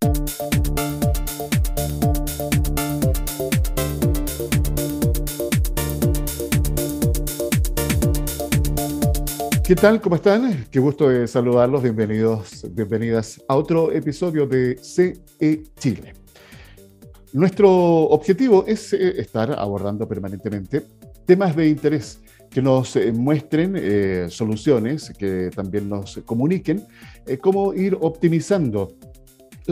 ¿Qué tal? ¿Cómo están? Qué gusto de saludarlos. Bienvenidos, bienvenidas a otro episodio de CE Chile. Nuestro objetivo es eh, estar abordando permanentemente temas de interés que nos eh, muestren eh, soluciones, que también nos comuniquen cómo ir optimizando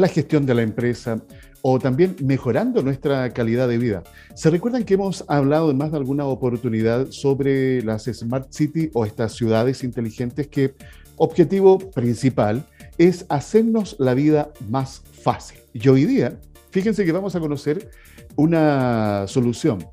la gestión de la empresa, o también mejorando nuestra calidad de vida. ¿Se recuerdan que hemos hablado en más de alguna oportunidad sobre las Smart City o estas ciudades inteligentes que objetivo principal es hacernos la vida más fácil? Y hoy día, fíjense que vamos a conocer una solución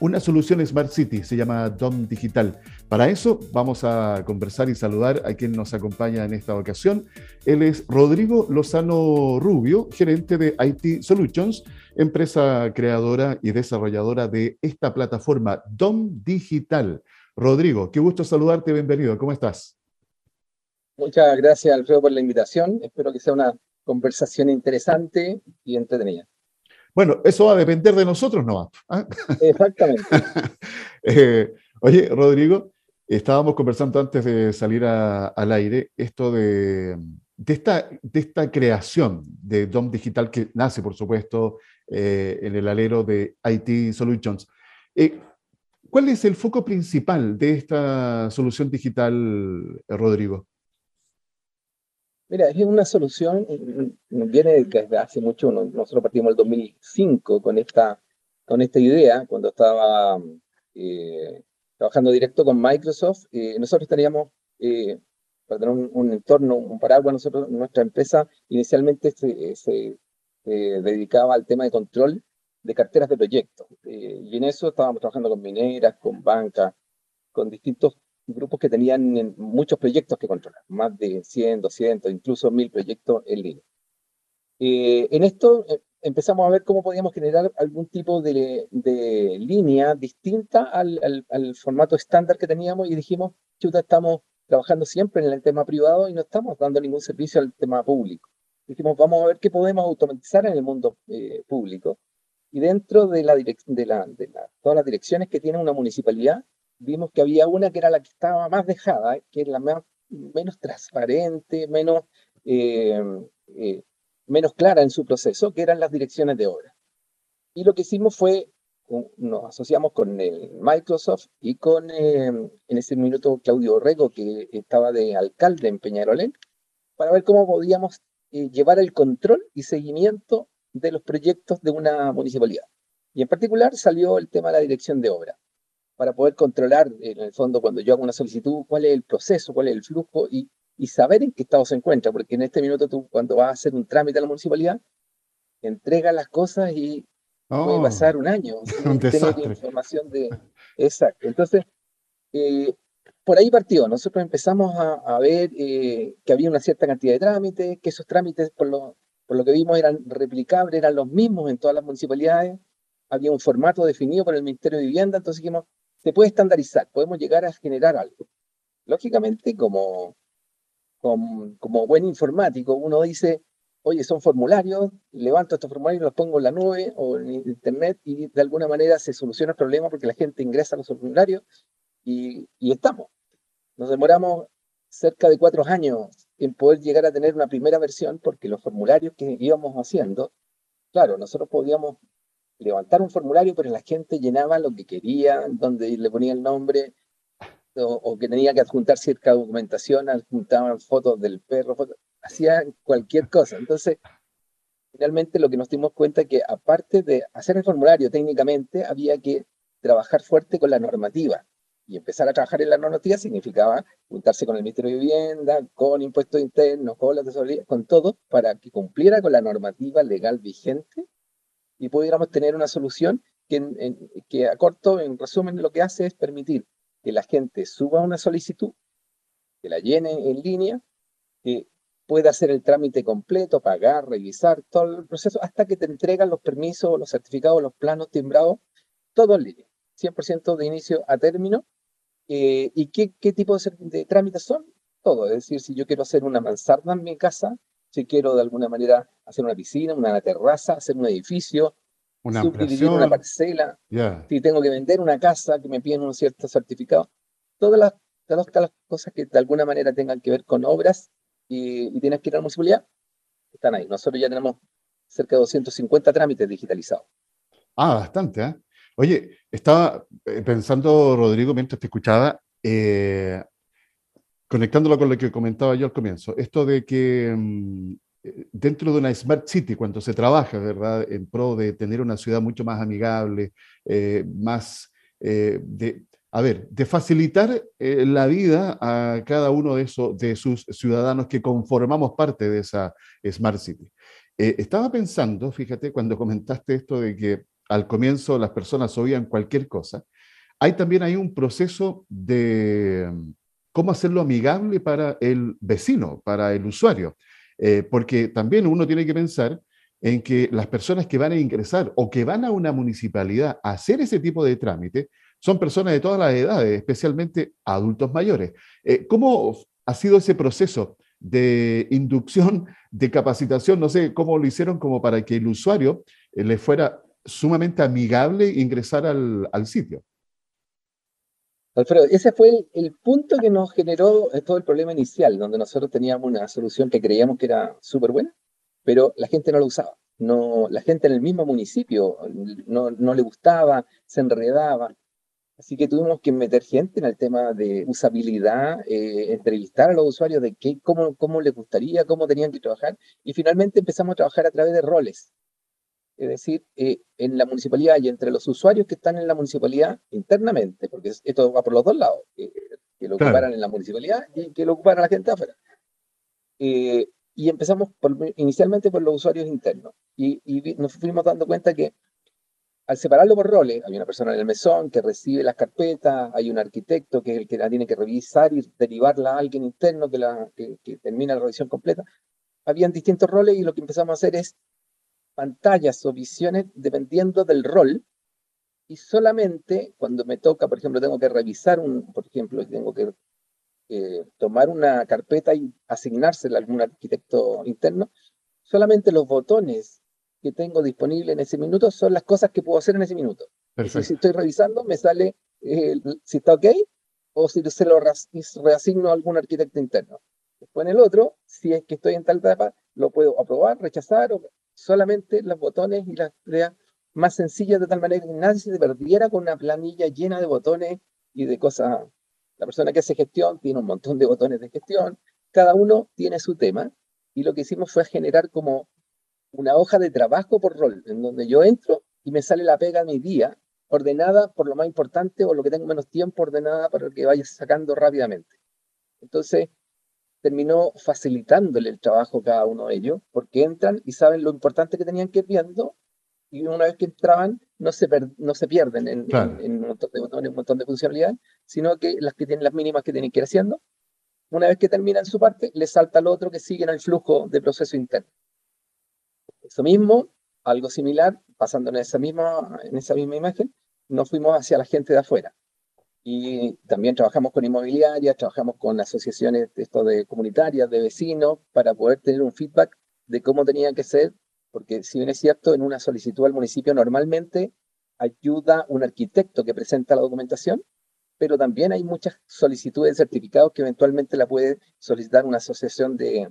una solución Smart City, se llama DOM Digital. Para eso vamos a conversar y saludar a quien nos acompaña en esta ocasión. Él es Rodrigo Lozano Rubio, gerente de IT Solutions, empresa creadora y desarrolladora de esta plataforma DOM Digital. Rodrigo, qué gusto saludarte, bienvenido, ¿cómo estás? Muchas gracias, Alfredo, por la invitación. Espero que sea una conversación interesante y entretenida. Bueno, eso va a depender de nosotros ¿no? ¿ah? Exactamente. Eh, oye, Rodrigo, estábamos conversando antes de salir al aire esto de, esta, creación de DOM Digital que nace, por supuesto, eh, en el alero de IT Solutions. Eh, ¿Cuál es el foco principal de esta solución digital, Rodrigo? Mira, es una solución, viene desde hace mucho, nosotros partimos el 2005 con esta, con esta idea, cuando estaba eh, trabajando directo con Microsoft, eh, nosotros teníamos, eh, para tener un, entorno, un paraguas, nosotros, nuestra empresa inicialmente se, dedicaba al tema de control de carteras de proyectos, y en eso estábamos trabajando con mineras, con bancas, con distintos grupos que tenían muchos proyectos que controlar, más de 100, 200, incluso 1000 proyectos en línea. Eh, en esto eh, empezamos a ver cómo podíamos generar algún tipo de, línea distinta al, formato estándar que teníamos y dijimos, chuta, estamos trabajando siempre en el tema privado y no estamos dando ningún servicio al tema público. Dijimos, vamos a ver qué podemos automatizar en el mundo eh, público. Y dentro de, la, de, la, todas las direcciones que tiene una municipalidad, vimos que había una que era la que estaba más dejada, que es la menos transparente, menos, eh, eh, menos clara en su proceso, que eran las direcciones de obra. Y lo que hicimos fue, nos asociamos con Microsoft y con, eh, en ese minuto, Claudio Orrego, que estaba de alcalde en Peñarolén, para ver cómo podíamos llevar el control y seguimiento de los proyectos de una municipalidad. Y en particular salió el tema de la dirección de obra para poder controlar, en el fondo, cuando yo hago una solicitud, cuál es el proceso, cuál es el flujo y, y saber en qué estado se encuentra, porque en este minuto tú, cuando vas a hacer un trámite a la municipalidad, entregas las cosas y puede oh, pasar un año un tener información de... Exacto. Entonces, eh, por ahí partió. Nosotros empezamos a, a ver eh, que había una cierta cantidad de trámites, que esos trámites, por lo, por lo que vimos, eran replicables, eran los mismos en todas las municipalidades. Había un formato definido por el Ministerio de Vivienda, entonces dijimos, se puede estandarizar, podemos llegar a generar algo. Lógicamente, como, como, buen informático, uno dice, oye, son formularios, levanto estos formularios, los pongo en la nube o en internet y de alguna manera se soluciona el problema porque la gente ingresa a los formularios y, y estamos. Nos demoramos cerca de cuatro años en poder llegar a tener una primera versión porque los formularios que íbamos haciendo, claro, nosotros podíamos levantar un formulario, pero la gente llenaba lo que quería, donde le ponía el nombre, o, que tenía que adjuntar cierta documentación, adjuntaban fotos del perro, hacían cualquier cosa. Entonces, finalmente lo que nos dimos cuenta es que aparte de hacer el formulario técnicamente, había que trabajar fuerte con la normativa. Y empezar a trabajar en la normativa significaba juntarse con el Ministerio de Vivienda, con impuestos internos, con la tesorería, con todo, para que cumpliera con la normativa legal vigente y pudiéramos tener una solución que, que a corto, en resumen, lo que hace es permitir que la gente suba una solicitud, que la llene en línea, que pueda hacer el trámite completo, pagar, revisar todo el proceso, hasta que te entregan los permisos, los certificados, los planos timbrados, todo en línea, 100% de inicio a término. Eh, ¿Y qué, tipo de, de, trámites son? Todo, es decir, si yo quiero hacer una mansarda en mi casa, si quiero de alguna manera hacer una piscina, una terraza, hacer un edificio, una subdividir una parcela, si tengo que vender una casa, que me piden un cierto certificado, todas las, todas las cosas que de alguna manera tengan que ver con obras y, tienes que ir a la municipalidad, están ahí. Nosotros ya tenemos cerca de 250 trámites digitalizados. Ah, bastante, ¿eh? Oye, estaba eh, pensando, Rodrigo, mientras te escuchaba, eh, conectándolo con lo que comentaba yo al comienzo, esto de que mm, dentro de una Smart City, cuando se trabaja, ¿verdad?, en pro de tener una ciudad mucho más amigable, más de, a ver, de facilitar la vida a cada uno de, esos, de sus ciudadanos que conformamos parte de esa Smart City. estaba pensando, fíjate, cuando comentaste esto de que al comienzo las personas oían cualquier cosa, hay también hay un proceso de mm, cómo hacerlo amigable para el vecino, para el usuario, eh, porque también uno tiene que pensar en que las personas que van a ingresar o que van a una municipalidad a hacer ese tipo de trámite son personas de todas las edades, especialmente adultos mayores. Eh, ¿Cómo ha sido ese proceso de inducción, de capacitación? No sé cómo lo hicieron como para que el usuario eh, le fuera sumamente amigable ingresar al, sitio. Alfredo, ese fue el, punto que nos generó todo el problema inicial, donde nosotros teníamos una solución que creíamos que era súper buena, pero la gente no la usaba. No, la gente en el mismo municipio no, le gustaba, se enredaba. Así que tuvimos que meter gente en el tema de usabilidad, eh, entrevistar a los usuarios de qué, cómo, cómo les gustaría, cómo tenían que trabajar, y finalmente empezamos a trabajar a través de roles es decir, eh, en la municipalidad y entre los usuarios que están en la municipalidad internamente, porque esto va por los dos lados, que lo ocuparan en la municipalidad y que lo ocuparan la gente afuera. Eh, y empezamos inicialmente por los usuarios internos y, nos fuimos dando cuenta que al separarlo por roles, hay una persona en el mesón que recibe las carpetas, hay un arquitecto que es el que la tiene que revisar y derivarla a alguien interno que, la, que, que termina la revisión completa. Habían distintos roles y lo que empezamos a hacer es pantallas o visiones dependiendo del rol y solamente cuando me toca, por ejemplo, tengo que revisar un, por ejemplo, tengo que eh, tomar una carpeta y asignársela a algún arquitecto interno, solamente los botones que tengo disponibles en ese minuto son las cosas que puedo hacer en ese minuto. Si estoy revisando, me sale eh, si está ok o si se lo reasigno a algún arquitecto interno. Después en el otro, si es que estoy en tal etapa, lo puedo aprobar, rechazar o solamente los botones y las tareas más sencillas de tal manera que nadie se perdiera con una planilla llena de botones y de cosas. La persona que hace gestión tiene un montón de botones de gestión, cada uno tiene su tema y lo que hicimos fue generar como una hoja de trabajo por rol, en donde yo entro y me sale la pega de mi día, ordenada por lo más importante o lo que tengo menos tiempo, ordenada para que vaya sacando rápidamente. Entonces, terminó facilitándole el trabajo a cada uno de ellos, porque entran y saben lo importante que tenían que ir viendo, y una vez que entraban, no se, no se pierden en, un montón de botones, un montón de funcionalidades, sino que las que tienen las mínimas que tienen que ir haciendo, una vez que terminan su parte, les salta al otro que sigue en el flujo de proceso interno. Eso mismo, algo similar, pasando en esa misma, en esa misma imagen, nos fuimos hacia la gente de afuera y también trabajamos con inmobiliarias, trabajamos con asociaciones esto de comunitarias, de vecinos, para poder tener un feedback de cómo tenía que ser, porque si bien es cierto, en una solicitud al municipio normalmente ayuda un arquitecto que presenta la documentación, pero también hay muchas solicitudes de certificados que eventualmente la puede solicitar una asociación de,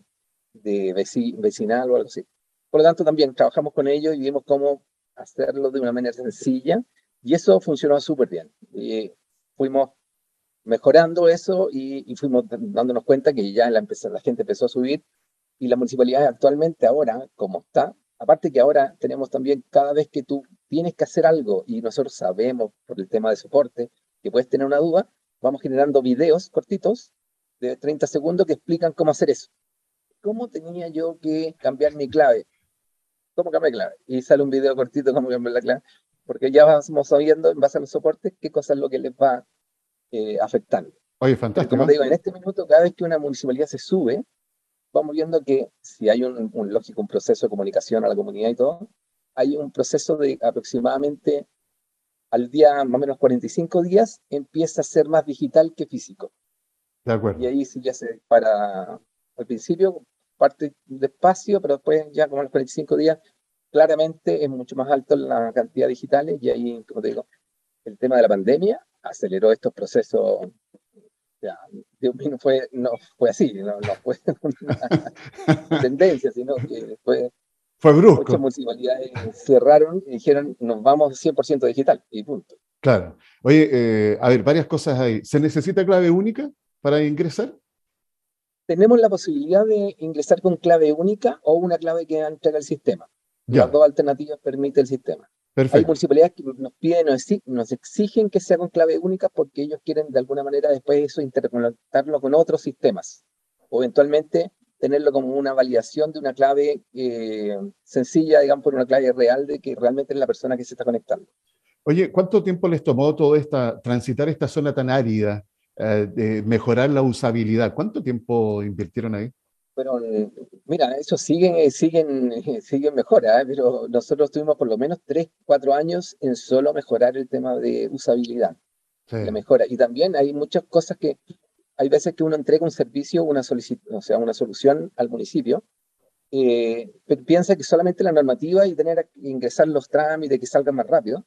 de vecinal o algo así. Por lo tanto, también trabajamos con ellos y vimos cómo hacerlo de una manera sencilla y eso funcionó súper bien. Y fuimos mejorando eso y, fuimos dándonos cuenta que ya la, gente empezó a subir y la municipalidad actualmente ahora, como está, aparte que ahora tenemos también cada vez que tú tienes que hacer algo y nosotros sabemos por el tema de soporte que puedes tener una duda, vamos generando videos cortitos de 30 segundos que explican cómo hacer eso. ¿Cómo tenía yo que cambiar mi clave? ¿Cómo cambiar clave? Y sale un video cortito cómo cambiar la clave porque ya vamos sabiendo en base a los soportes qué cosa es lo que les va eh, afectando. Oye, fantástico. Como te digo, en este minuto, cada vez que una municipalidad se sube, vamos viendo que si hay un, lógico, un proceso de comunicación a la comunidad y todo, hay un proceso de aproximadamente al día más o menos 45 días, empieza a ser más digital que físico. De acuerdo. Y ahí sí ya se para al principio, parte despacio, pero después ya como a los 45 días, claramente es mucho más alto la cantidad de digitales y ahí, como te digo, el tema de la pandemia aceleró estos procesos. Ya, no fue, no fue así, no, fue una tendencia, sino que fue fue brusco. Muchas municipalidades cerraron y dijeron, nos vamos 100% digital y punto. Claro. Oye, eh, a ver, varias cosas ahí. ¿Se necesita clave única para ingresar? Tenemos la posibilidad de ingresar con clave única o una clave que entrega el sistema. Las dos alternativas permite el sistema. Perfecto. Hay municipalidades que nos piden, nos exigen que sea con clave única porque ellos quieren de alguna manera después eso interconectarlo con otros sistemas. O eventualmente tenerlo como una validación de una clave eh, sencilla, digamos, por una clave real de que realmente es la persona que se está conectando. Oye, ¿cuánto tiempo les tomó todo esta, transitar esta zona tan árida, eh, de mejorar la usabilidad? ¿Cuánto tiempo invirtieron ahí? Bueno, mira, eso siguen, siguen, siguen mejora, ¿eh? pero nosotros tuvimos por lo menos 3, 4 años en solo mejorar el tema de usabilidad, la mejora. Y también hay muchas cosas que hay veces que uno entrega un servicio, una o sea, una solución al municipio, eh, piensa que solamente la normativa y tener que ingresar los trámites que salgan más rápido,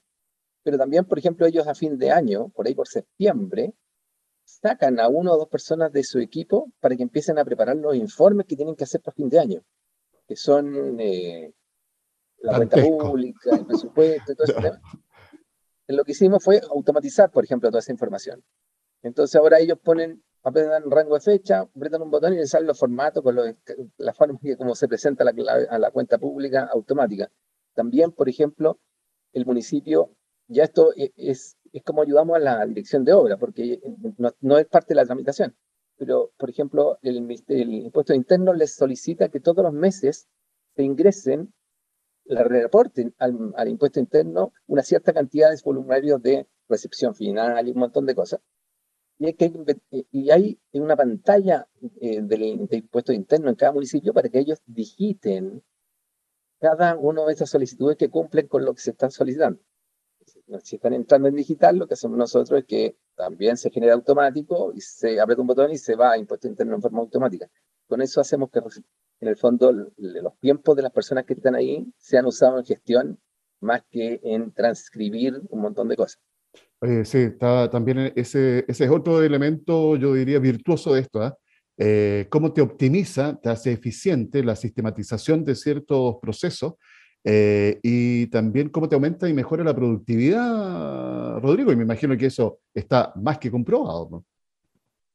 pero también, por ejemplo, ellos a fin de año, por ahí por septiembre, sacan a uno o dos personas de su equipo para que empiecen a preparar los informes que tienen que hacer para fin de año, que son eh, la cuenta pública, el presupuesto, todo ese tema. Lo que hicimos fue automatizar, por ejemplo, toda esa información. Entonces ahora ellos ponen apretan rango de fecha, apretan un botón y les salen los formatos con la forma que como se presenta la, a la cuenta pública automática. También, por ejemplo, el municipio, ya esto e, es, es como ayudamos a la dirección de obra, porque no, es parte de la tramitación. Pero, por ejemplo, el, el impuesto interno les solicita que todos los meses se ingresen, la reporten al, al impuesto interno una cierta cantidad de formularios de recepción final y un montón de cosas y, hay, que, eh, y hay una pantalla eh, del, impuesto interno en cada municipio para que ellos digiten cada una de esas solicitudes que cumplen con lo que se están solicitando. Si están entrando en digital, lo que hacemos nosotros es que también se genera automático y se aprieta un botón y se va a impuesto interno en forma automática. Con eso hacemos que, en el fondo, los tiempos de las personas que están ahí sean usados en gestión más que en transcribir un montón de cosas. Sí, está también ese, ese es otro elemento, yo diría, virtuoso de esto. ¿ah? ¿eh? cómo te optimiza, te hace eficiente la sistematización de ciertos procesos eh, y también cómo te aumenta y mejora la productividad, Rodrigo. Y me imagino que eso está más que comprobado. ¿no?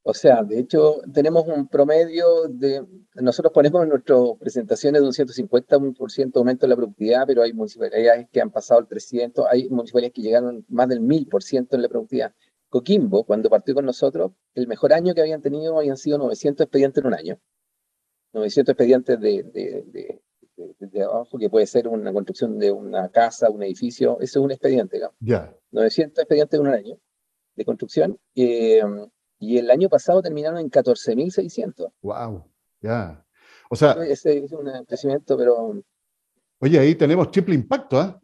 O sea, de hecho, tenemos un promedio de. Nosotros ponemos en nuestras presentaciones de un 150% aumento de la productividad, pero hay municipalidades que han pasado el 300, hay municipalidades que llegaron más del 1000% en la productividad. Coquimbo, cuando partió con nosotros, el mejor año que habían tenido habían sido 900 expedientes en un año. 900 expedientes de, abajo, que puede ser una construcción de una casa, un edificio, eso es un expediente, digamos. Ya. 900 expedientes en un año de construcción. Eh, y el año pasado terminaron en 14.600. ¡Wow! Ya. O sea. Ese es un crecimiento, pero. Oye, ahí tenemos triple impacto, ¿ah?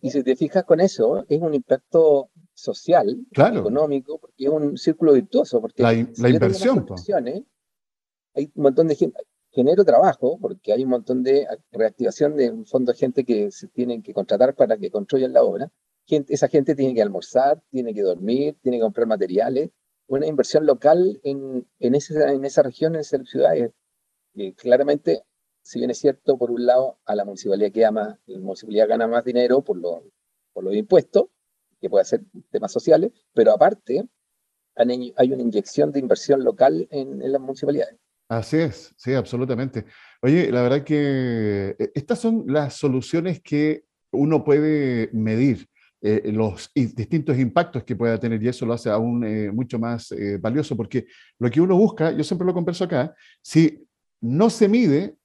Y si te fijas con eso, es un impacto social, económico, porque es un círculo virtuoso. Porque la, la inversión. Hay un montón de gente, genero trabajo, porque hay un montón de reactivación de un fondo de gente que se tienen que contratar para que construyan la obra. Gente, esa gente tiene que almorzar, tiene que dormir, tiene que comprar materiales, una inversión local en, en, esa, en esa región, en esa ciudad. Y claramente, si bien es cierto, por un lado, a la municipalidad que ama, la municipalidad gana más dinero por, por los impuestos, que puede ser temas sociales, pero aparte, hay una inyección de inversión local en, en las municipalidades. Así es, sí, absolutamente. Oye, la verdad que eh, estas son las soluciones que uno puede medir. Eh, los distintos impactos que pueda tener y eso lo hace aún eh, mucho más eh, valioso porque lo que uno busca, yo siempre lo converso acá, si no se mide,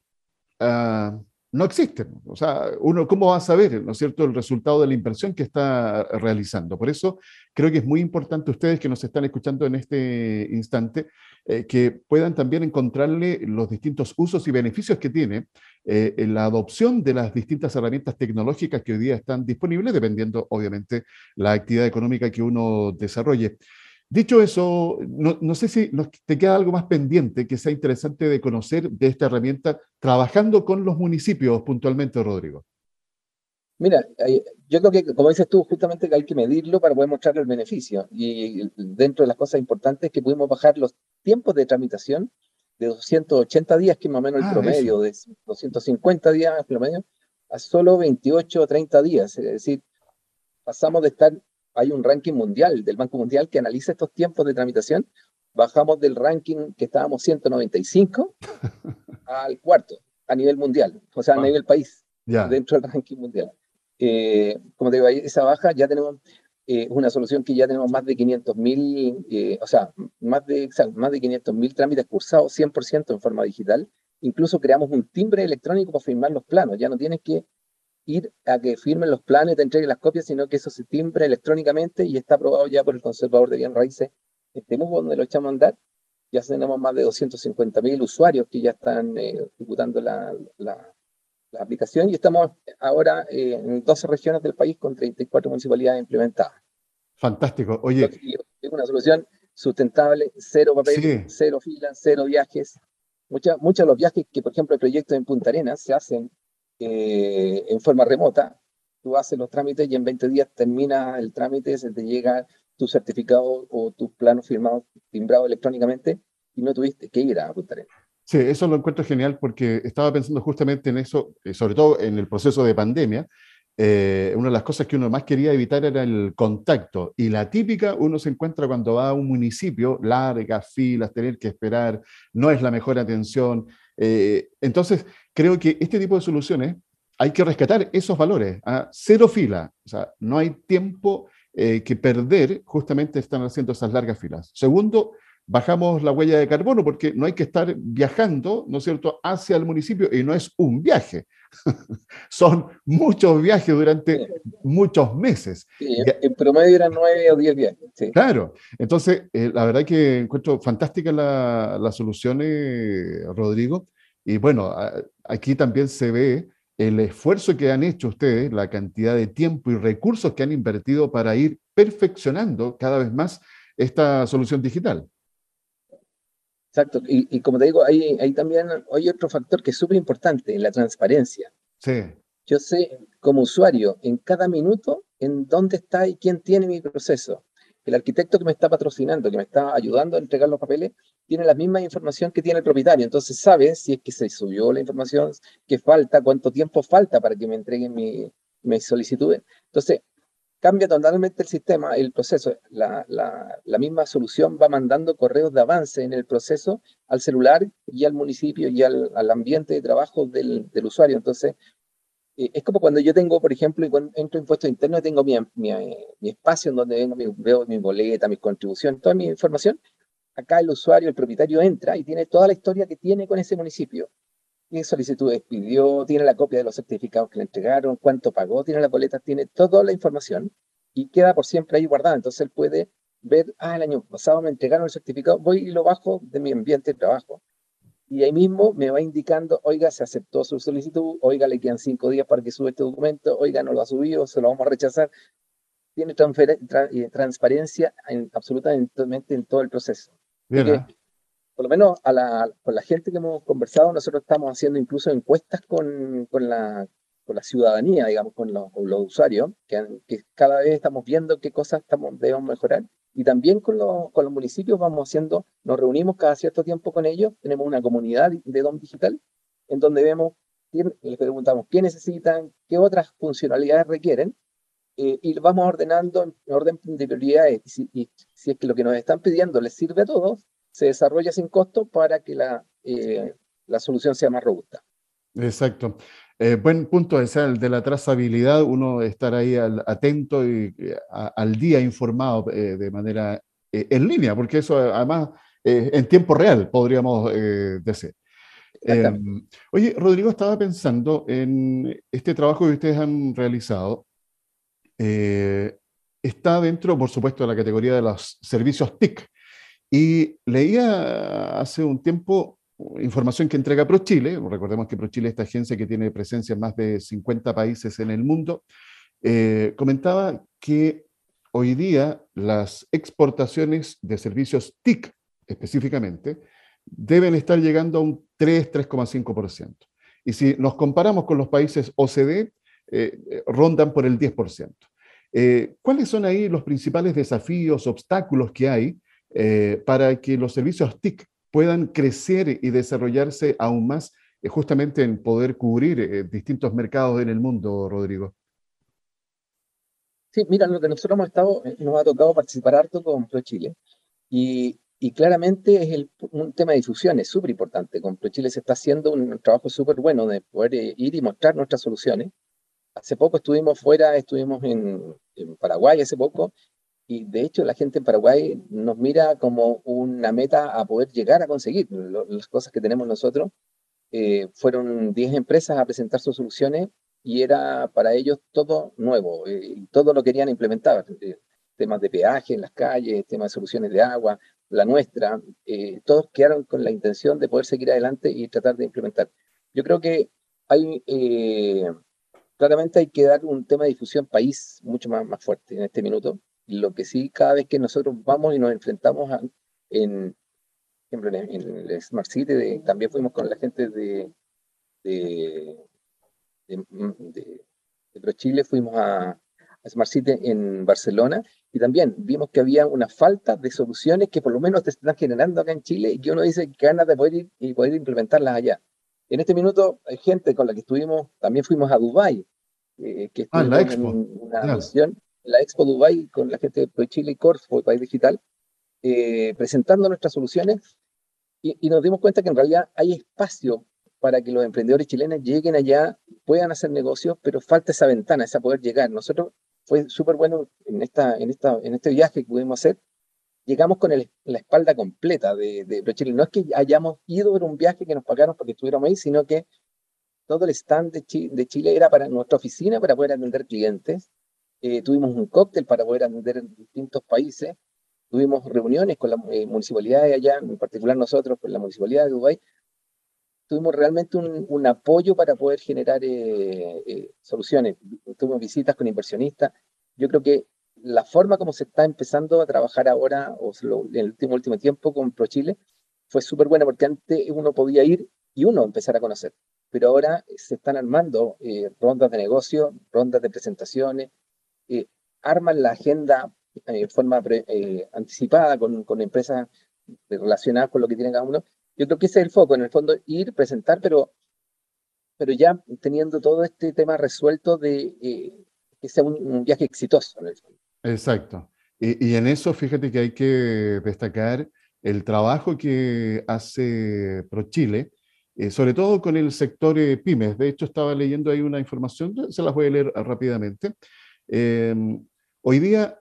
ah, no existe. O sea, uno, ¿cómo va a saber, no es cierto, el resultado de la inversión que está realizando? Por eso creo que es muy importante ustedes que nos están escuchando en este instante, eh, que puedan también encontrarle los distintos usos y beneficios que tiene eh, en la adopción de las distintas herramientas tecnológicas que hoy día están disponibles, dependiendo, obviamente, la actividad económica que uno desarrolle. Dicho eso, no, sé si te queda algo más pendiente que sea interesante de conocer de esta herramienta trabajando con los municipios puntualmente, Rodrigo. Mira, yo creo que, como dices tú, justamente que hay que medirlo para poder mostrar el beneficio. Y dentro de las cosas importantes es que pudimos bajar los tiempos de tramitación de 280 días, que es más o menos el ah, promedio, de 250 días promedio, a solo 28 o 30 días. Es decir, pasamos de estar, hay un ranking mundial del Banco Mundial que analiza estos tiempos de tramitación, bajamos del ranking que estábamos 195 al cuarto a nivel mundial, o sea, a nivel país, dentro del ranking mundial. Eh, como te digo, esa baja ya tenemos eh, una solución que ya tenemos más de 500 mil, eh, o sea, más de, más de 500 mil trámites cursados 100% en forma digital. Incluso creamos un timbre electrónico para firmar los planos. Ya no tienes que ir a que firmen los planes, te entreguen las copias, sino que eso se timbre electrónicamente y está aprobado ya por el conservador de bien raíces. Este donde lo echamos a andar, ya tenemos más de 250 mil usuarios que ya están eh, ejecutando la, la, aplicación y estamos ahora eh, en 12 regiones del país con 34 municipalidades implementadas. Fantástico. Oye. Es una solución sustentable, cero papel, cero filas, cero viajes. Muchos de los viajes que, por ejemplo, el proyecto en Punta Arenas se hacen eh, en forma remota. Tú haces los trámites y en 20 días termina el trámite, se te llega tu certificado o tus planos firmados, timbrados electrónicamente y no tuviste que ir a Punta Arenas. Sí, eso lo encuentro genial porque estaba pensando justamente en eso, eh, sobre todo en el proceso de pandemia. Eh, una de las cosas que uno más quería evitar era el contacto. Y la típica uno se encuentra cuando va a un municipio, largas filas, tener que esperar, no es la mejor atención. Entonces, creo que este tipo de soluciones hay que rescatar esos valores, a ¿ah? cero fila, o sea, no hay tiempo eh, que perder, justamente están haciendo esas largas filas. Segundo, bajamos la huella de carbono porque no hay que estar viajando, ¿no es cierto?, hacia el municipio y no es un viaje, son muchos viajes durante muchos meses. en promedio eran nueve o diez viajes. Claro, entonces eh, la verdad que encuentro fantástica la, la solución, eh, Rodrigo, y bueno, aquí también se ve el esfuerzo que han hecho ustedes, la cantidad de tiempo y recursos que han invertido para ir perfeccionando cada vez más esta solución digital. Exacto, y, como te digo, hay, hay también hay otro factor que es súper importante, la transparencia. Sí. Yo sé como usuario en cada minuto en dónde está y quién tiene mi proceso el arquitecto que me está patrocinando, que me está ayudando a entregar los papeles, tiene la misma información que tiene el propietario. Entonces sabe si es que se subió la información, qué falta, cuánto tiempo falta para que me entreguen mi, mi solicitud. Entonces, cambia totalmente el sistema, el proceso. La, misma solución va mandando correos de avance en el proceso al celular y al municipio y al, ambiente de trabajo del, del usuario. Entonces, eh, es como cuando yo tengo, por ejemplo, entro en impuestos internos, tengo mi, mi, espacio en donde vengo, mi, veo mi boleta, mi contribución, toda mi información. Acá el usuario, el propietario entra y tiene toda la historia que tiene con ese municipio. ¿Qué solicitudes pidió? Tiene la copia de los certificados que le entregaron, cuánto pagó, tiene las boletas, tiene toda la información y queda por siempre ahí guardada. Entonces él puede ver, ah, el año pasado me entregaron el certificado, voy y lo bajo de mi ambiente de trabajo y ahí mismo me va indicando, oiga, se aceptó su solicitud, oiga, le quedan cinco días para que suba este documento, oiga, no lo ha subido, se lo vamos a rechazar. Tiene eh, transparencia en, absolutamente en todo el proceso. ¿eh? Por lo menos la, con la gente que hemos conversado, nosotros estamos haciendo incluso encuestas con, con, la, con la ciudadanía, digamos, con los, los usuarios, que, cada vez estamos viendo qué cosas estamos, debemos mejorar y también con, con los municipios vamos haciendo, nos reunimos cada cierto tiempo con ellos, tenemos una comunidad de DOM digital, en donde vemos, les preguntamos qué necesitan, qué otras funcionalidades requieren, eh, y vamos ordenando en orden de prioridades. Y si, es que lo que nos están pidiendo les sirve a todos, se desarrolla sin costo para que la, eh, la solución sea más robusta. Exacto. Eh, buen punto es el de la trazabilidad, uno estar ahí atento y al día informado eh, de manera en línea, porque eso además en tiempo real podríamos decir. Em, oye, Rodrigo, estaba pensando en este trabajo que ustedes han realizado. está dentro, por supuesto, de la categoría de los servicios TIC. Y leía hace un tiempo información que entrega ProChile, recordemos que ProChile es esta agencia que tiene presencia en más de 50 países en el mundo, eh, comentaba que hoy día las exportaciones de servicios TIC específicamente deben estar llegando a un 3, 3,5%. Y si nos comparamos con los países OCDE, eh, rondan por el 10%. Eh, ¿Cuáles son ahí los principales desafíos, obstáculos que hay eh, para que los servicios TIC puedan crecer y desarrollarse aún más justamente en poder cubrir distintos mercados en el mundo, Rodrigo? Sí, mira, lo que nosotros hemos estado, nos ha tocado participar harto con ProChile y, y claramente es el, un tema de difusión, es súper importante. Con ProChile se está haciendo un trabajo súper bueno de poder ir y mostrar nuestras soluciones Hace poco estuvimos fuera, estuvimos en, Paraguay hace poco, y de hecho la gente en Paraguay nos mira como una meta a poder llegar a conseguir las cosas que tenemos nosotros. Eh, fueron 10 empresas a presentar sus soluciones y era para ellos todo nuevo, eh, todo lo querían implementar. Eh, temas de peaje en las calles, temas de soluciones de agua, la nuestra, todos quedaron con la intención de poder seguir adelante y tratar de implementar. Yo creo que hay claramente hay que dar un tema de difusión país mucho más, más fuerte en este minuto. Lo que sí, cada vez que nosotros vamos y nos enfrentamos en, ejemplo, en, el Smart City, también fuimos con la gente de, de, de, ProChile, fuimos a, Smart City en Barcelona y también vimos que había una falta de soluciones que por lo menos te están generando acá en Chile y que uno dice que ganas de poder ir y poder implementarlas allá. En este minuto hay gente con la que estuvimos, también fuimos a Dubái, eh, que ah, expo. en una la Expo Dubai con la gente de Chile y Corfo, el país digital, eh, presentando nuestras soluciones y, nos dimos cuenta que en realidad hay espacio para que los emprendedores chilenos lleguen allá, puedan hacer negocios, pero falta esa ventana, esa poder llegar. Nosotros fue súper bueno en, esta, en, esta, en este viaje que pudimos hacer, llegamos con la espalda completa de, de Chile. No es que hayamos ido en un viaje que nos pagaron porque estuviéramos ahí, sino que todo el stand de, Chile era para nuestra oficina para poder atender clientes. Eh, tuvimos un cóctel para poder atender en distintos países. Tuvimos reuniones con la eh, municipalidad de allá, en particular nosotros con la municipalidad de Dubái. Tuvimos realmente un, apoyo para poder generar eh, soluciones. Tuvimos visitas con inversionistas. Yo creo que la forma como se está empezando a trabajar ahora, o en el último, último tiempo con ProChile, fue súper buena porque antes uno podía ir y uno empezar a conocer pero ahora se están armando eh, rondas de negocio, rondas de presentaciones, eh, arman la agenda eh, de forma anticipada con, con, empresas relacionadas con lo que tiene cada uno. Yo creo que ese es el foco, en el fondo, ir, presentar, pero, pero ya teniendo todo este tema resuelto de que sea un, viaje exitoso. Exacto. Y, y en eso, fíjate que hay que destacar el trabajo que hace ProChile, eh, sobre todo con el sector eh, pymes. De hecho, estaba leyendo ahí una información, se las voy a leer rápidamente. Em, hoy día,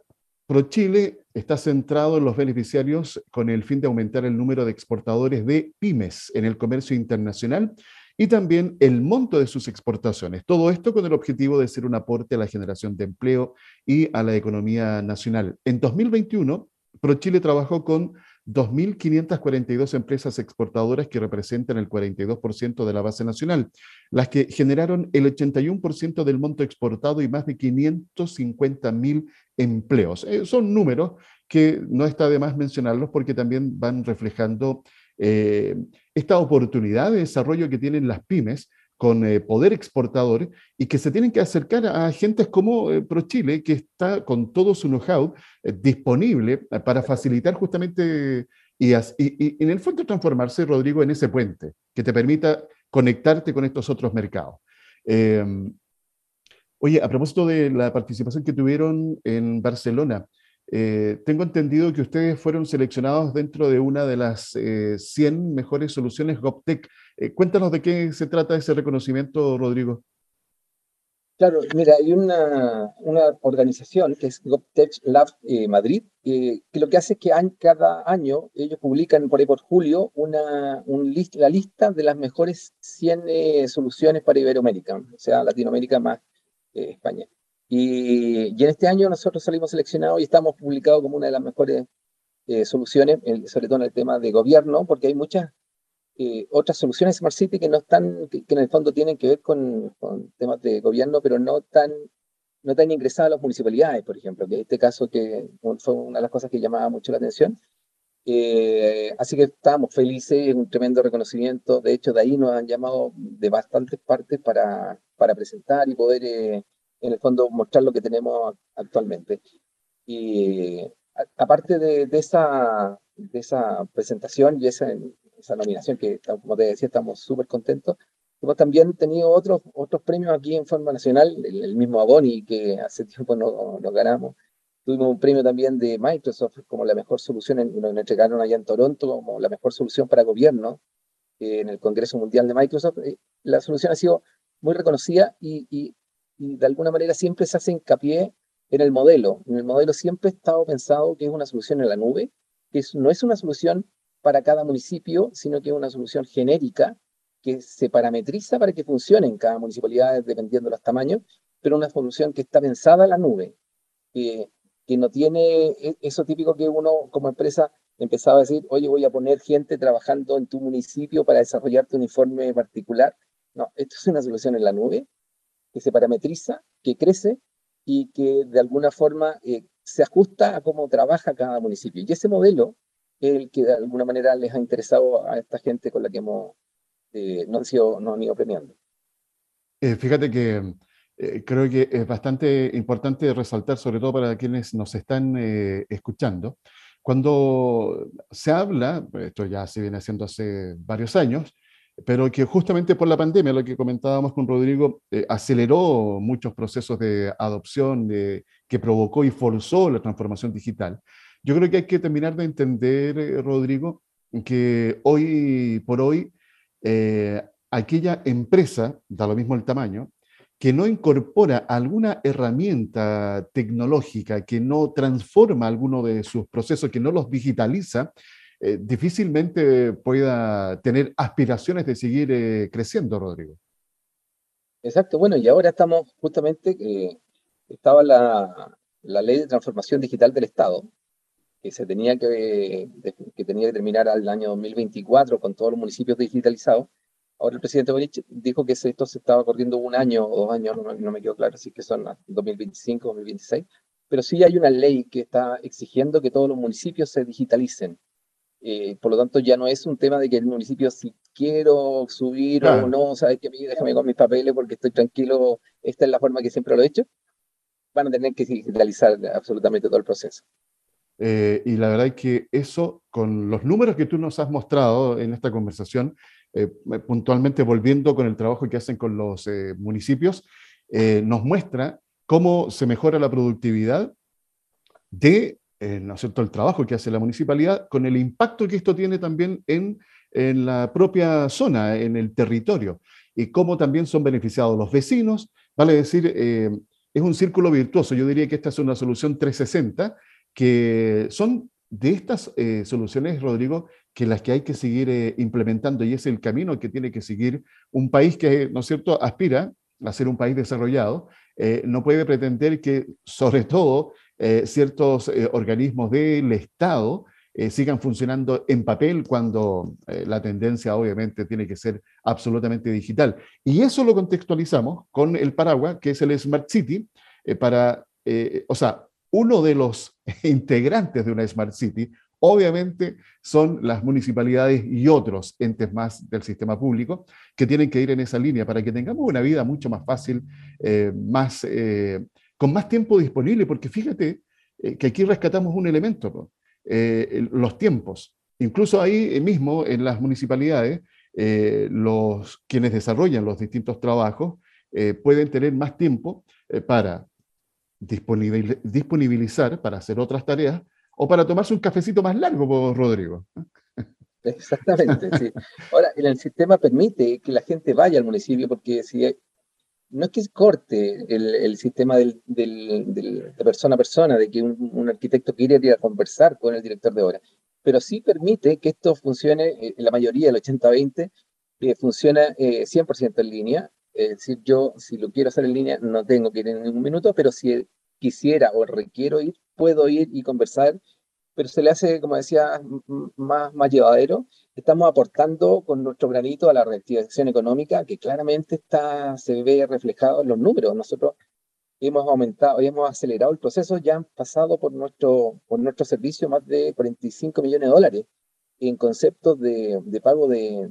ProChile está centrado en los beneficiarios con el fin de aumentar el número de exportadores de pymes en el comercio internacional y también el monto de sus exportaciones. Todo esto con el objetivo de ser un aporte a la generación de empleo y a la economía nacional. En 2021, ProChile trabajó con 2.542 empresas exportadoras que representan el 42% de la base nacional, las que generaron el 81% del monto exportado y más de 550.000 empleos. Eh, son números que no está de más mencionarlos porque también van reflejando eh, esta oportunidad de desarrollo que tienen las pymes con eh, poder exportador y que se tienen que acercar a agentes como eh, ProChile, que está con todo su know-how eh, disponible para facilitar justamente y, en el fondo transformarse, Rodrigo, en ese puente que te permita conectarte con estos otros mercados. Em, oye, a propósito de la participación que tuvieron en Barcelona, tengo entendido que ustedes fueron seleccionados dentro de una de las 100 mejores soluciones GovTech. Eh, cuéntanos de qué se trata ese reconocimiento, Rodrigo. Claro, mira, hay una, una organización que es GovTech Lab eh, Madrid, que lo que hace es que cada año ellos publican por ahí por julio una, un la lista de las mejores 100 eh, soluciones para Iberoamérica, o sea, Latinoamérica más España. Y, y, en este año nosotros salimos seleccionados y estamos publicados como una de las mejores soluciones, sobre todo en el tema de gobierno, porque hay muchas eh, otras soluciones Smart City que no están, que, en el fondo tienen que ver con, temas de gobierno, pero no tan no te han ingresado a las municipalidades, por ejemplo, que en este caso que fue una de las cosas que llamaba mucho la atención. Eh, así que estábamos felices, un tremendo reconocimiento. De hecho, de ahí nos han llamado de bastantes partes para, para presentar y poder, eh, en el fondo, mostrar lo que tenemos actualmente. Y aparte de, de, esa, de esa presentación y esa, esa nominación, que como te decía, estamos súper contentos, hemos también tenido otros, otros premios aquí en forma nacional, el, mismo Aboni, que hace tiempo no, no ganamos. Tuvimos un premio también de Microsoft como la mejor solución, en, nos entregaron allá en Toronto como la mejor solución para gobierno eh, en el Congreso Mundial de Microsoft. Eh, la solución ha sido muy reconocida y, y, y, de alguna manera siempre se hace hincapié en el modelo. En el modelo siempre ha estado pensado que es una solución en la nube, que no es una solución para cada municipio, sino que es una solución genérica que se parametriza para que funcione en cada municipalidad dependiendo de los tamaños, pero una solución que está pensada en la nube. Eh, que no tiene e, eso típico que uno como empresa empezaba a decir, oye, voy a poner gente trabajando en tu municipio para desarrollarte un informe particular. No, esto es una solución en la nube que se parametriza, que crece y que de alguna forma eh, se ajusta a cómo trabaja cada municipio. Y ese modelo es el que de alguna manera les ha interesado a esta gente con la que hemos, eh, no, han sido, no han ido premiando. Eh, fíjate que eh, creo que es bastante importante resaltar, sobre todo para quienes nos están eh, escuchando, cuando se habla, esto ya se viene haciendo hace varios años, pero que justamente por la pandemia, lo que comentábamos con Rodrigo, eh, aceleró muchos procesos de adopción de, que provocó y forzó la transformación digital. Yo creo que hay que terminar de entender, Rodrigo, que hoy por hoy aquella empresa, da lo mismo el tamaño, que no incorpora alguna herramienta tecnológica, que no transforma alguno de sus procesos, que no los digitaliza, eh, difícilmente pueda tener aspiraciones de seguir eh, creciendo, Rodrigo. Exacto, bueno, y ahora estamos justamente, que estaba la, la, ley de transformación digital del Estado, que se tenía que, que tenía que terminar al año 2024 con todos los municipios digitalizados, Ahora el presidente Boric dijo que esto se estaba corriendo un año o dos años, no, me quedó claro si que son 2025, 2026, pero sí hay una ley que está exigiendo que todos los municipios se digitalicen. Eh, por lo tanto, ya no es un tema de que el municipio, si quiero subir o no, sabes que déjame con mis papeles porque estoy tranquilo, esta es la forma que siempre lo he hecho, van a tener que digitalizar absolutamente todo el proceso. Eh, y la verdad es que eso, con los números que tú nos has mostrado en esta conversación, eh, puntualmente volviendo con el trabajo que hacen con los eh, municipios, eh, nos muestra cómo se mejora la productividad de, ¿no es cierto?, el trabajo que hace la municipalidad con el impacto que esto tiene también en, en la propia zona, en el territorio, y cómo también son beneficiados los vecinos, vale decir, es un círculo virtuoso. Yo diría que esta es una solución 360, que son de estas soluciones, Rodrigo, que las que hay que seguir eh, implementando y es el camino que tiene que seguir un país que, ¿no es cierto?, aspira a ser un país desarrollado, eh, no puede pretender que, sobre todo, eh, ciertos organismos del Estado sigan funcionando en papel cuando la tendencia obviamente tiene que ser absolutamente digital. Y eso lo contextualizamos con el paraguas, que es el Smart City, para, o sea, uno de los integrantes de una Smart City obviamente son las municipalidades y otros entes más del sistema público que tienen que ir en esa línea para que tengamos una vida mucho más fácil, eh, más, eh, con más tiempo disponible, porque fíjate eh, que aquí rescatamos un elemento, los tiempos. Incluso ahí mismo en las municipalidades, los, quienes desarrollan los distintos trabajos pueden tener más tiempo para disponibilizar para hacer otras tareas o para tomarse un cafecito más largo, Rodrigo. Exactamente, sí. Ahora, el sistema permite que la gente vaya al municipio porque si no es que corte el, sistema de persona a persona, de que un, arquitecto quiere ir a conversar con el director de obra, pero sí permite que esto funcione, eh, la mayoría del 80-20, eh, funciona 100% eh, en línea. Es decir, yo si lo quiero hacer en línea no tengo que ir en ningún minuto, pero si quisiera o requiero ir, puedo ir y conversar, pero se le hace, como decía, más, más llevadero. Estamos aportando con nuestro granito a la reactivación económica, que claramente está, se ve reflejado en los números. Nosotros hemos aumentado, hemos acelerado el proceso, ya han pasado por nuestro, por nuestro servicio más de 45 millones de dólares en conceptos de, de pago de,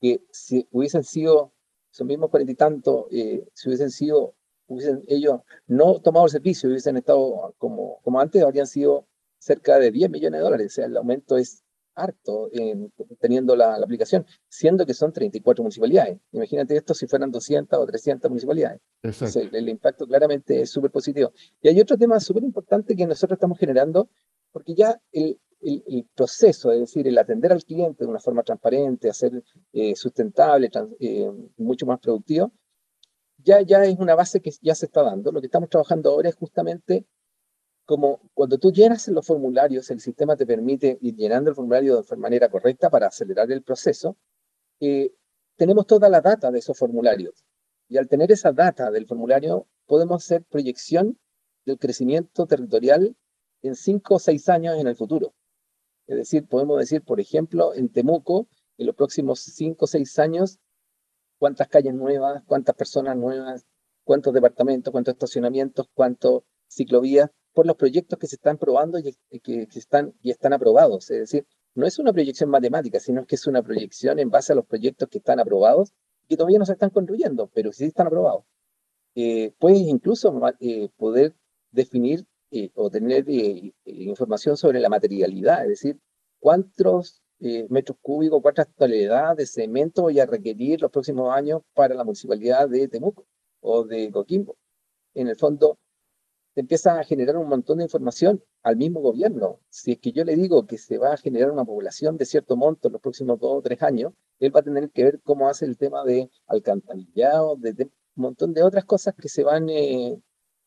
que si hubiesen sido esos mismos cuarenta y tantos, eh, si hubiesen sido, hubiesen ellos no tomado el servicio, hubiesen estado como, como antes, habrían sido cerca de 10 millones de dólares. O sea, el aumento es harto en, teniendo la, aplicación, siendo que son 34 municipalidades. Imagínate esto si fueran 200 o 300 municipalidades. el, impacto claramente es súper positivo. Y hay otro tema súper importante que nosotros estamos generando, porque ya el, el, proceso, es decir, el atender al cliente de una forma transparente, hacer eh, sustentable, eh, mucho más productivo, ya, ya es una base que ya se está dando. Lo que estamos trabajando ahora es justamente como cuando tú llenas los formularios, el sistema te permite ir llenando el formulario de manera correcta para acelerar el proceso. Eh, tenemos toda la data de esos formularios. Y al tener esa data del formulario, podemos hacer proyección del crecimiento territorial en cinco o seis años en el futuro. Es decir, podemos decir, por ejemplo, en Temuco, en los próximos cinco o seis años, cuántas calles nuevas, cuántas personas nuevas, cuántos departamentos, cuántos estacionamientos, cuántas ciclovías por los proyectos que se están probando y que, están, y están aprobados. Es decir, no es una proyección matemática, sino que es una proyección en base a los proyectos que están aprobados y que todavía no se están construyendo, pero sí están aprobados. Eh, puedes incluso eh, poder definir eh, o tener información sobre la materialidad, es decir, cuántos metros cúbicos, cuántas toneladas de cemento voy a requerir los próximos años para la municipalidad de Temuco o de Coquimbo. En el fondo, te empieza a generar un montón de información al mismo gobierno. Si es que yo le digo que se va a generar una población de cierto monto en los próximos dos o tres años, él va a tener que ver cómo hace el tema de alcantarillado, de, un montón de otras cosas que se van, eh,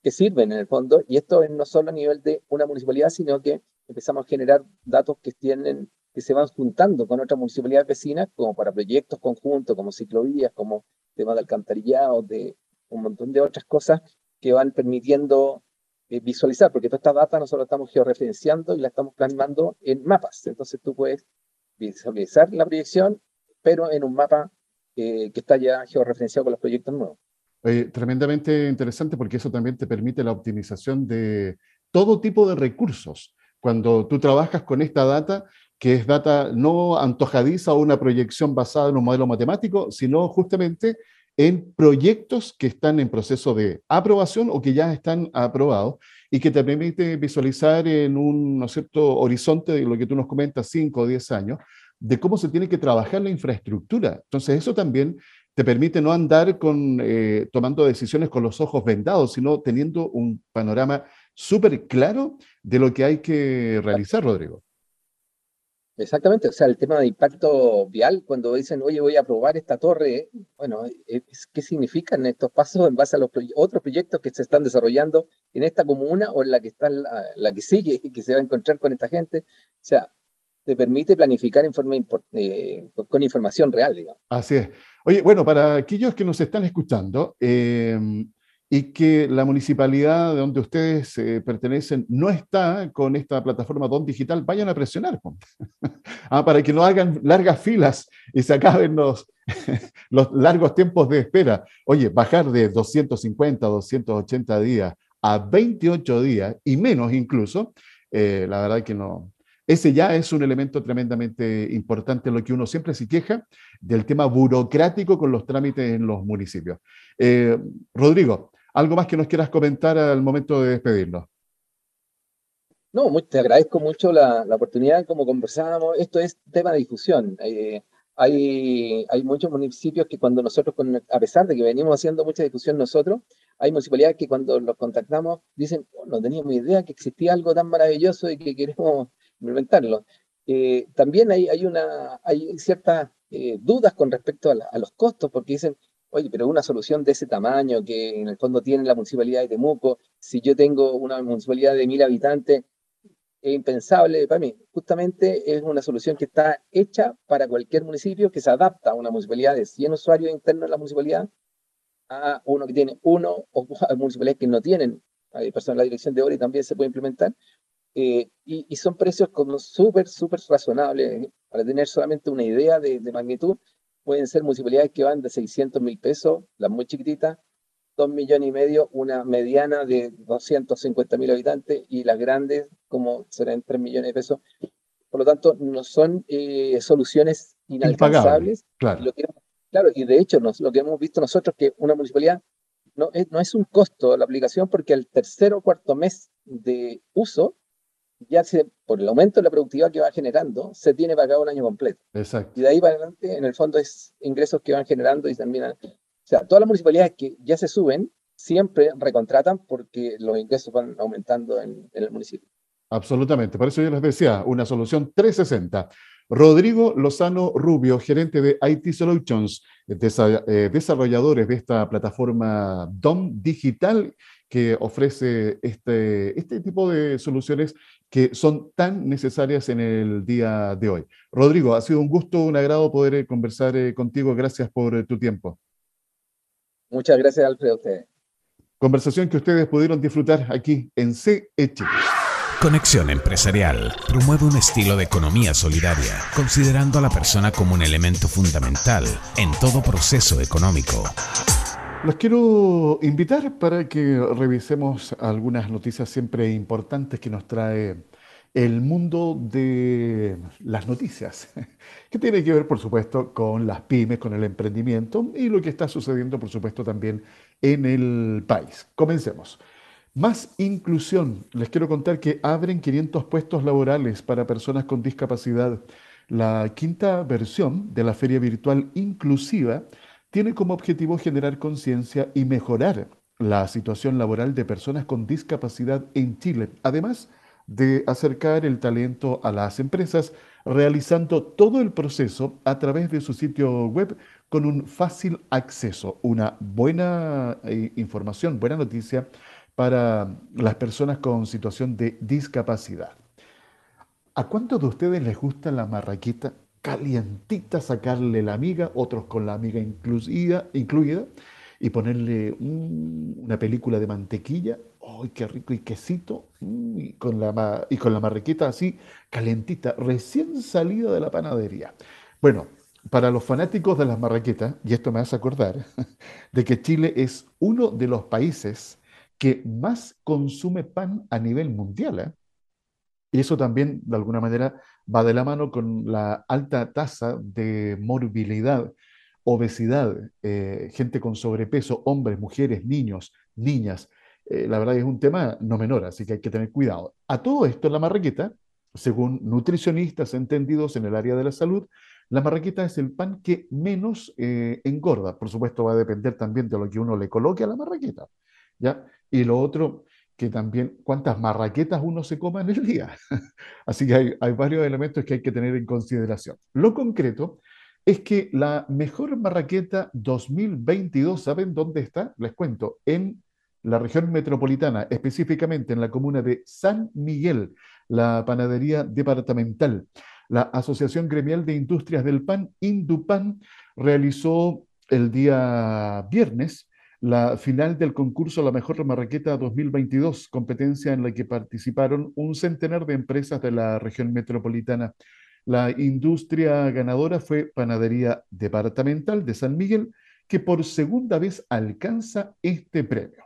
que sirven en el fondo. Y esto es no solo a nivel de una municipalidad, sino que empezamos a generar datos que tienen que se van juntando con otras municipalidades vecinas, como para proyectos conjuntos, como ciclovías, como temas de alcantarillado, de un montón de otras cosas que van permitiendo eh, visualizar, porque toda esta data nosotros estamos georreferenciando y la estamos plasmando en mapas. Entonces tú puedes visualizar la proyección, pero en un mapa eh, que está ya georreferenciado con los proyectos nuevos. tremendamente interesante porque eso también te permite la optimización de todo tipo de recursos. Cuando tú trabajas con esta data, que es data no antojadiza o una proyección basada en un modelo matemático, sino justamente en proyectos que están en proceso de aprobación o que ya están aprobados y que te permite visualizar en un ¿no cierto? horizonte de lo que tú nos comentas, 5 o 10 años, de cómo se tiene que trabajar la infraestructura. Entonces, eso también te permite no andar con, eh, tomando decisiones con los ojos vendados, sino teniendo un panorama súper claro de lo que hay que realizar, Rodrigo. Exactamente, o sea, el tema de impacto vial, cuando dicen, oye, voy a probar esta torre, bueno, ¿qué significan estos pasos en base a los otros proyectos que se están desarrollando en esta comuna o en la que está la, que sigue y que se va a encontrar con esta gente? O sea, te permite planificar eh, con información real, digamos. Así es. Oye, bueno, para aquellos que nos están escuchando, eh, y que la municipalidad de donde ustedes eh, pertenecen no está con esta plataforma Don Digital, vayan a presionar ah, para que no hagan largas filas y se acaben los, los largos tiempos de espera. Oye, bajar de 250 a 280 días a 28 días y menos incluso, eh, la verdad que no. Ese ya es un elemento tremendamente importante, lo que uno siempre se queja del tema burocrático con los trámites en los municipios. Eh, Rodrigo, ¿Algo más que nos quieras comentar al momento de despedirnos? No, te agradezco mucho la, oportunidad, como conversábamos, esto es tema de difusión. Eh, hay, hay muchos municipios que cuando nosotros, a pesar de que venimos haciendo mucha difusión nosotros, hay municipalidades que cuando los contactamos dicen, oh, no teníamos idea que existía algo tan maravilloso y que queremos implementarlo. Eh, también hay, hay, una, hay ciertas eh, dudas con respecto a, a, los costos, porque dicen, oye, pero una solución de ese tamaño que en el fondo tiene la municipalidad de Temuco, si yo tengo una municipalidad de mil habitantes, es impensable para mí. Justamente es una solución que está hecha para cualquier municipio que se adapta a una municipalidad de 100 usuarios internos en la municipalidad, a uno que tiene uno o a municipalidades que no tienen hay personas en la dirección de obra y también se puede implementar. Eh, y, son precios como súper, súper razonables. Para tener solamente una idea de magnitud, pueden ser municipalidades que van de 600 mil pesos, las muy chiquititas, dos millones y medio, una mediana de 250 mil habitantes y las grandes como serán 3 millones de pesos. Por lo tanto, no son eh, soluciones inalcanzables. Claro. claro, y de hecho lo que hemos visto nosotros que una municipalidad no es, no es un costo la aplicación porque al tercer o cuarto mes de uso, ya se, por el aumento de la productividad que va generando, se tiene pagado un año completo. Exacto. Y de ahí para adelante, en el fondo, es ingresos que van generando y terminan. O sea, todas las municipalidades que ya se suben, siempre recontratan porque los ingresos van aumentando en, el municipio. Absolutamente. Por eso yo les decía, una solución 360. Rodrigo Lozano Rubio, gerente de IT Solutions, eh, desarrolladores de esta plataforma DOM Digital que ofrece este, este tipo de soluciones que son tan necesarias en el día de hoy. Rodrigo, ha sido un gusto, un agrado poder eh, conversar eh, contigo. Gracias por eh, tu tiempo. Muchas gracias, Alfredo, a ustedes. Conversación que ustedes pudieron disfrutar aquí en CE Conexión Empresarial promueve un estilo de economía solidaria, considerando a la persona como un elemento fundamental en todo proceso económico. Los quiero invitar para que revisemos algunas noticias siempre importantes que nos trae el mundo de las noticias, que tiene que ver, por supuesto, con las pymes, con el emprendimiento y lo que está sucediendo, por supuesto, también en el país. Comencemos. Más inclusión. Les quiero contar que abren 500 puestos laborales para personas con discapacidad. La quinta versión de la feria virtual inclusiva tiene como objetivo generar conciencia y mejorar la situación laboral de personas con discapacidad en Chile, además de acercar el talento a las empresas, realizando todo el proceso a través de su sitio web con un fácil acceso, una buena eh, información, buena noticia para las personas con situación de discapacidad. ¿A cuántos de ustedes les gusta la marraquita? Calientita, sacarle la amiga, otros con la amiga incluida, incluida y ponerle una película de mantequilla, ¡ay, qué rico! Y quesito, mm, y, con la, y con la marrequita así, calentita, recién salida de la panadería. Bueno, para los fanáticos de las marraquetas, y esto me hace acordar, de que Chile es uno de los países que más consume pan a nivel mundial. ¿eh? Y eso también, de alguna manera, va de la mano con la alta tasa de morbilidad, obesidad, eh, gente con sobrepeso, hombres, mujeres, niños, niñas. Eh, la verdad es un tema no menor, así que hay que tener cuidado. A todo esto, la marraqueta, según nutricionistas entendidos en el área de la salud, la marraqueta es el pan que menos eh, engorda. Por supuesto, va a depender también de lo que uno le coloque a la marraqueta. ¿ya? Y lo otro, que también cuántas marraquetas uno se coma en el día. Así que hay, varios elementos que hay que tener en consideración. Lo concreto es que la mejor marraqueta 2022, ¿saben dónde está? Les cuento, en la región metropolitana, específicamente en la comuna de San Miguel, la panadería departamental. La Asociación Gremial de Industrias del Pan, Indupan, realizó el día viernes la final del concurso La Mejor Marraqueta 2022, competencia en la que participaron un centenar de empresas de la región metropolitana. La industria ganadora fue Panadería Departamental de San Miguel, que por segunda vez alcanza este premio.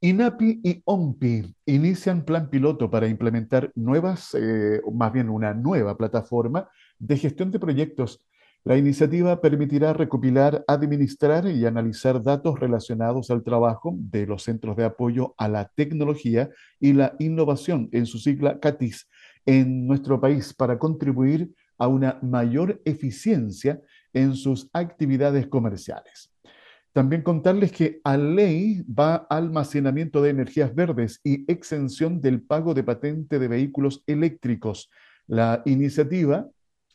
INAPI y OMPI inician plan piloto para implementar nuevas, eh, más bien una nueva plataforma de gestión de proyectos la iniciativa permitirá recopilar, administrar y analizar datos relacionados al trabajo de los centros de apoyo a la tecnología y la innovación, en su sigla CATIS, en nuestro país para contribuir a una mayor eficiencia en sus actividades comerciales. También contarles que a ley va almacenamiento de energías verdes y exención del pago de patente de vehículos eléctricos. La iniciativa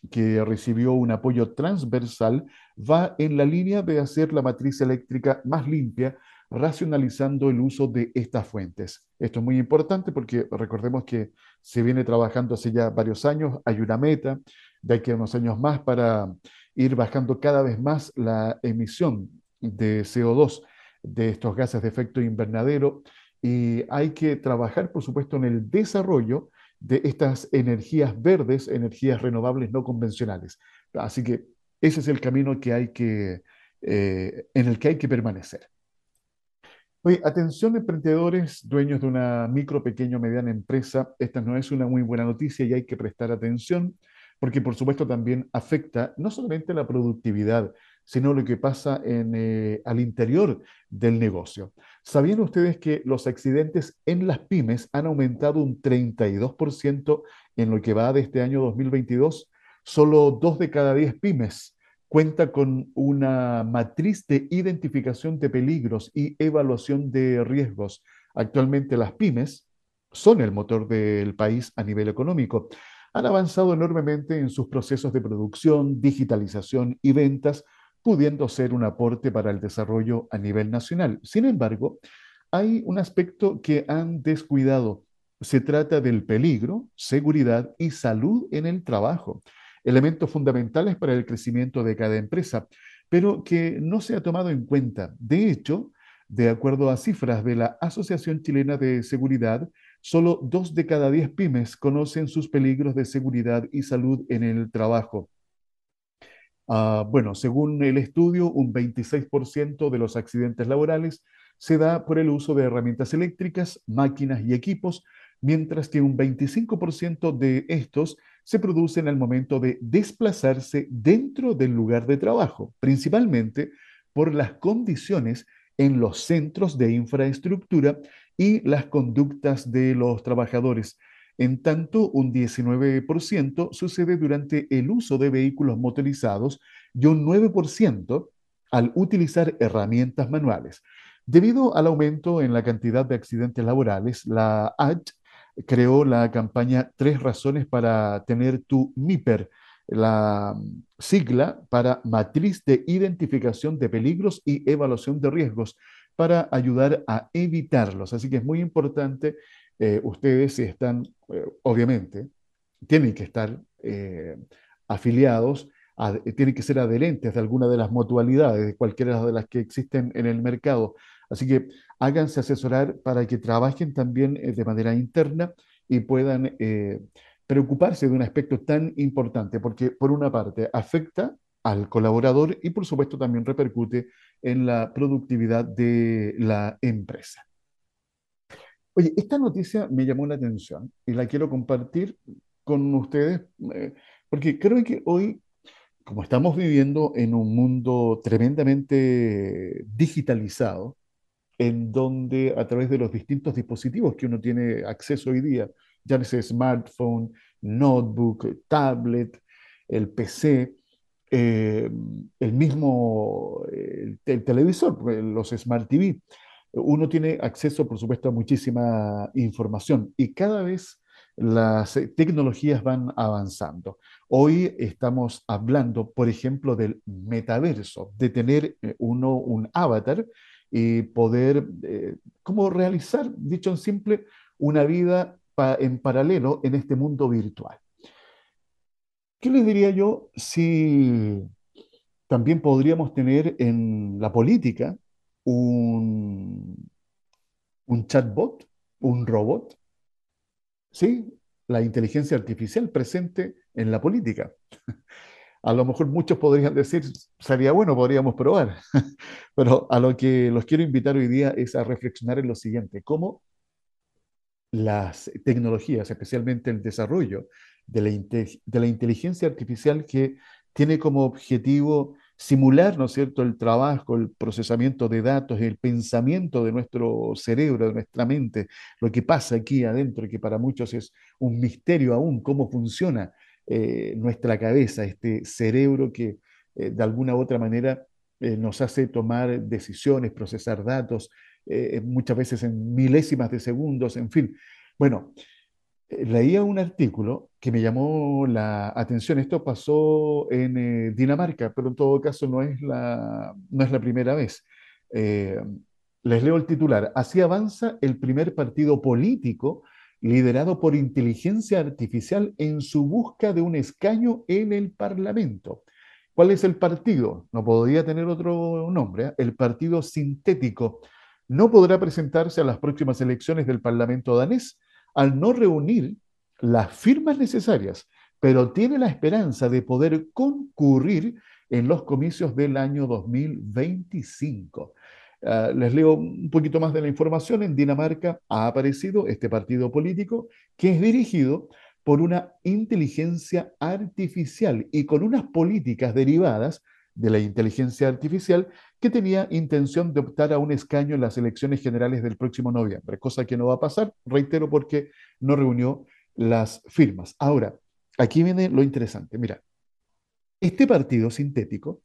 que recibió un apoyo transversal, va en la línea de hacer la matriz eléctrica más limpia, racionalizando el uso de estas fuentes. Esto es muy importante porque recordemos que se viene trabajando hace ya varios años, hay una meta de aquí a unos años más para ir bajando cada vez más la emisión de CO2 de estos gases de efecto invernadero y hay que trabajar, por supuesto, en el desarrollo de estas energías verdes, energías renovables no convencionales. Así que ese es el camino que hay que, eh, en el que hay que permanecer. Oye, atención emprendedores, dueños de una micro, pequeño, mediana empresa. Esta no es una muy buena noticia y hay que prestar atención porque por supuesto también afecta no solamente la productividad, sino lo que pasa en, eh, al interior del negocio. ¿Sabían ustedes que los accidentes en las pymes han aumentado un 32% en lo que va de este año 2022? Solo dos de cada diez pymes cuenta con una matriz de identificación de peligros y evaluación de riesgos. Actualmente las pymes son el motor del país a nivel económico. Han avanzado enormemente en sus procesos de producción, digitalización y ventas, pudiendo ser un aporte para el desarrollo a nivel nacional. Sin embargo, hay un aspecto que han descuidado. Se trata del peligro, seguridad y salud en el trabajo elementos fundamentales para el crecimiento de cada empresa, pero que no se ha tomado en cuenta. De hecho, de acuerdo a cifras de la Asociación Chilena de Seguridad, solo dos de cada diez pymes conocen sus peligros de seguridad y salud en el trabajo. Ah, bueno, según el estudio, un 26% de los accidentes laborales se da por el uso de herramientas eléctricas, máquinas y equipos, mientras que un 25% de estos se producen al momento de desplazarse dentro del lugar de trabajo, principalmente por las condiciones en los centros de infraestructura y las conductas de los trabajadores. En tanto, un 19% sucede durante el uso de vehículos motorizados y un 9% al utilizar herramientas manuales. Debido al aumento en la cantidad de accidentes laborales, la ACH creó la campaña Tres razones para tener tu MIPER, la sigla para Matriz de Identificación de Peligros y Evaluación de Riesgos, para ayudar a evitarlos. Así que es muy importante, eh, ustedes si están, eh, obviamente, tienen que estar eh, afiliados, tienen que ser adherentes de alguna de las mutualidades, de cualquiera de las que existen en el mercado. Así que háganse asesorar para que trabajen también de manera interna y puedan preocuparse de un aspecto tan importante, porque por una parte afecta al colaborador y por supuesto también repercute en la productividad de la empresa. Oye, esta noticia me llamó la atención y la quiero compartir con ustedes eh, porque creo que hoy, como estamos viviendo en un mundo tremendamente digitalizado, en donde a través de los distintos dispositivos que uno tiene acceso hoy día, ya sea smartphone, notebook, tablet, el PC, eh, el mismo el, televisor, los Smart TV, uno tiene acceso, por supuesto, a muchísima información y cada vez las tecnologías van avanzando. Hoy estamos hablando, por ejemplo, del metaverso, de tener eh, uno un avatar y poder, eh, como realizar, dicho en simple, una vida en paralelo en este mundo virtual. ¿Qué les diría yo si también podríamos tener en la política un, un chatbot, un robot? ¿Sí? La inteligencia artificial presente en la política. a lo mejor muchos podrían decir, sería bueno, podríamos probar, pero a lo que los quiero invitar hoy día es a reflexionar en lo siguiente, cómo las tecnologías, especialmente el desarrollo de la, de la inteligencia artificial que tiene como objetivo simular, ¿no es cierto?, el trabajo, el procesamiento de datos, el pensamiento de nuestro cerebro, de nuestra mente, lo que pasa aquí adentro, que para muchos es un misterio aún, cómo funciona eh, nuestra cabeza, este cerebro que eh, de alguna u otra manera eh, nos hace tomar decisiones, procesar datos, muchas veces en milésimas de segundos, en fin. Bueno, leía un artículo que me llamó la atención. Esto pasó en Dinamarca, pero en todo caso no es la, no es la primera vez. les leo el titular. Así avanza el primer partido político liderado por inteligencia artificial en su busca de un escaño en el Parlamento. ¿Cuál es el partido? No podría tener otro nombre. ¿eh? El Partido Sintético no podrá presentarse a las próximas elecciones del Parlamento danés al no reunir las firmas necesarias, pero tiene la esperanza de poder concurrir en los comicios del año 2025. Ah, les leo un poquito más de la información. En Dinamarca ha aparecido este partido político que es dirigido por una inteligencia artificial y con unas políticas derivadas de la inteligencia artificial que tenía intención de optar a un escaño en las elecciones generales del próximo noviembre, cosa que no va a pasar, reitero, porque no reunió las firmas. Ahora, aquí viene lo interesante. Mira, este partido sintético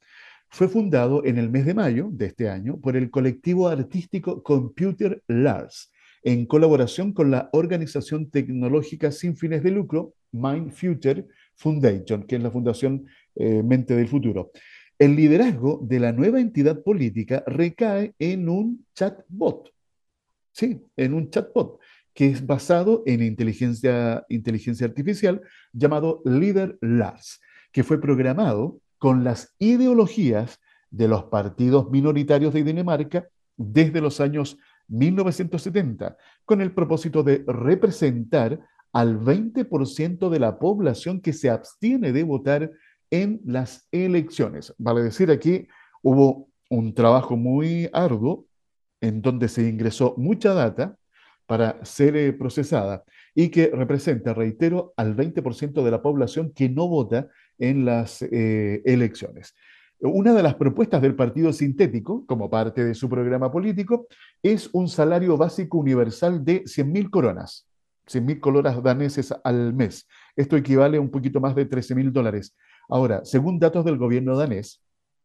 fue fundado en el mes de mayo de este año por el colectivo artístico Computer Lars, en colaboración con la organización tecnológica sin fines de lucro Mind Future Foundation, que es la Fundación eh, Mente del Futuro. El liderazgo de la nueva entidad política recae en un chatbot. Sí, en un chatbot que es basado en inteligencia, inteligencia artificial llamado Leader Lars, que fue programado con las ideologías de los partidos minoritarios de Dinamarca desde los años 1970, con el propósito de representar al 20% de la población que se abstiene de votar en las elecciones. Vale decir, aquí hubo un trabajo muy arduo en donde se ingresó mucha data para ser eh, procesada y que representa, reitero, al 20% de la población que no vota en las eh, elecciones. Una de las propuestas del Partido Sintético, como parte de su programa político, es un salario básico universal de 100.000 coronas, 100.000 coloras daneses al mes. Esto equivale a un poquito más de 13.000 dólares. Ahora, según datos del gobierno danés,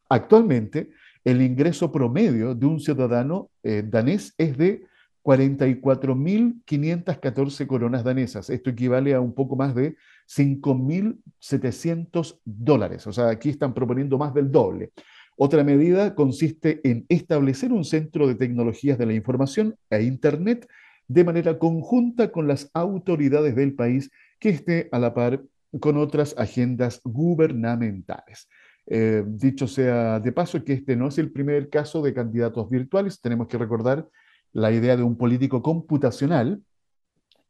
actualmente el ingreso promedio de un ciudadano eh, danés es de 44.514 coronas danesas. Esto equivale a un poco más de 5.700 dólares. O sea, aquí están proponiendo más del doble. Otra medida consiste en establecer un centro de tecnologías de la información e Internet de manera conjunta con las autoridades del país que esté a la par con otras agendas gubernamentales. Eh, dicho sea de paso que este no es el primer caso de candidatos virtuales, tenemos que recordar la idea de un político computacional,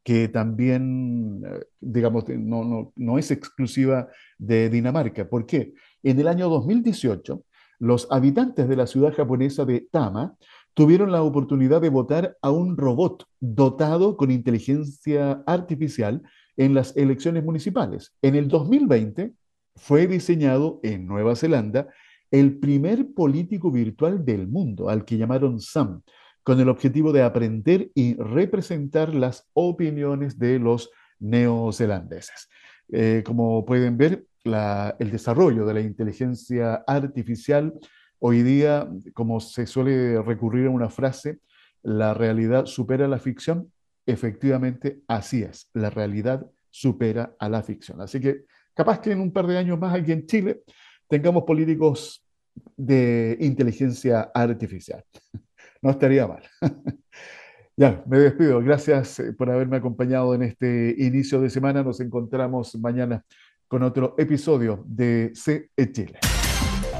que también, eh, digamos, no, no, no, es exclusiva de Dinamarca. ¿Por qué? En el año 2018, los habitantes de la ciudad japonesa de Tama tuvieron la oportunidad de votar a un robot dotado con inteligencia artificial en las elecciones municipales. En el 2020 fue diseñado en Nueva Zelanda el primer político virtual del mundo, al que llamaron Sam, con el objetivo de aprender y representar las opiniones de los neozelandeses. Eh, como pueden ver, el desarrollo de la inteligencia artificial hoy día, como se suele recurrir a una frase, la realidad supera la ficción, efectivamente así es, la realidad supera a la ficción. Así que capaz que en un par de años más aquí en Chile tengamos políticos de inteligencia artificial. No estaría mal. ya, me despido. Gracias eh, por haberme acompañado en este inicio de semana. Nos encontramos mañana con otro episodio de CE Chile.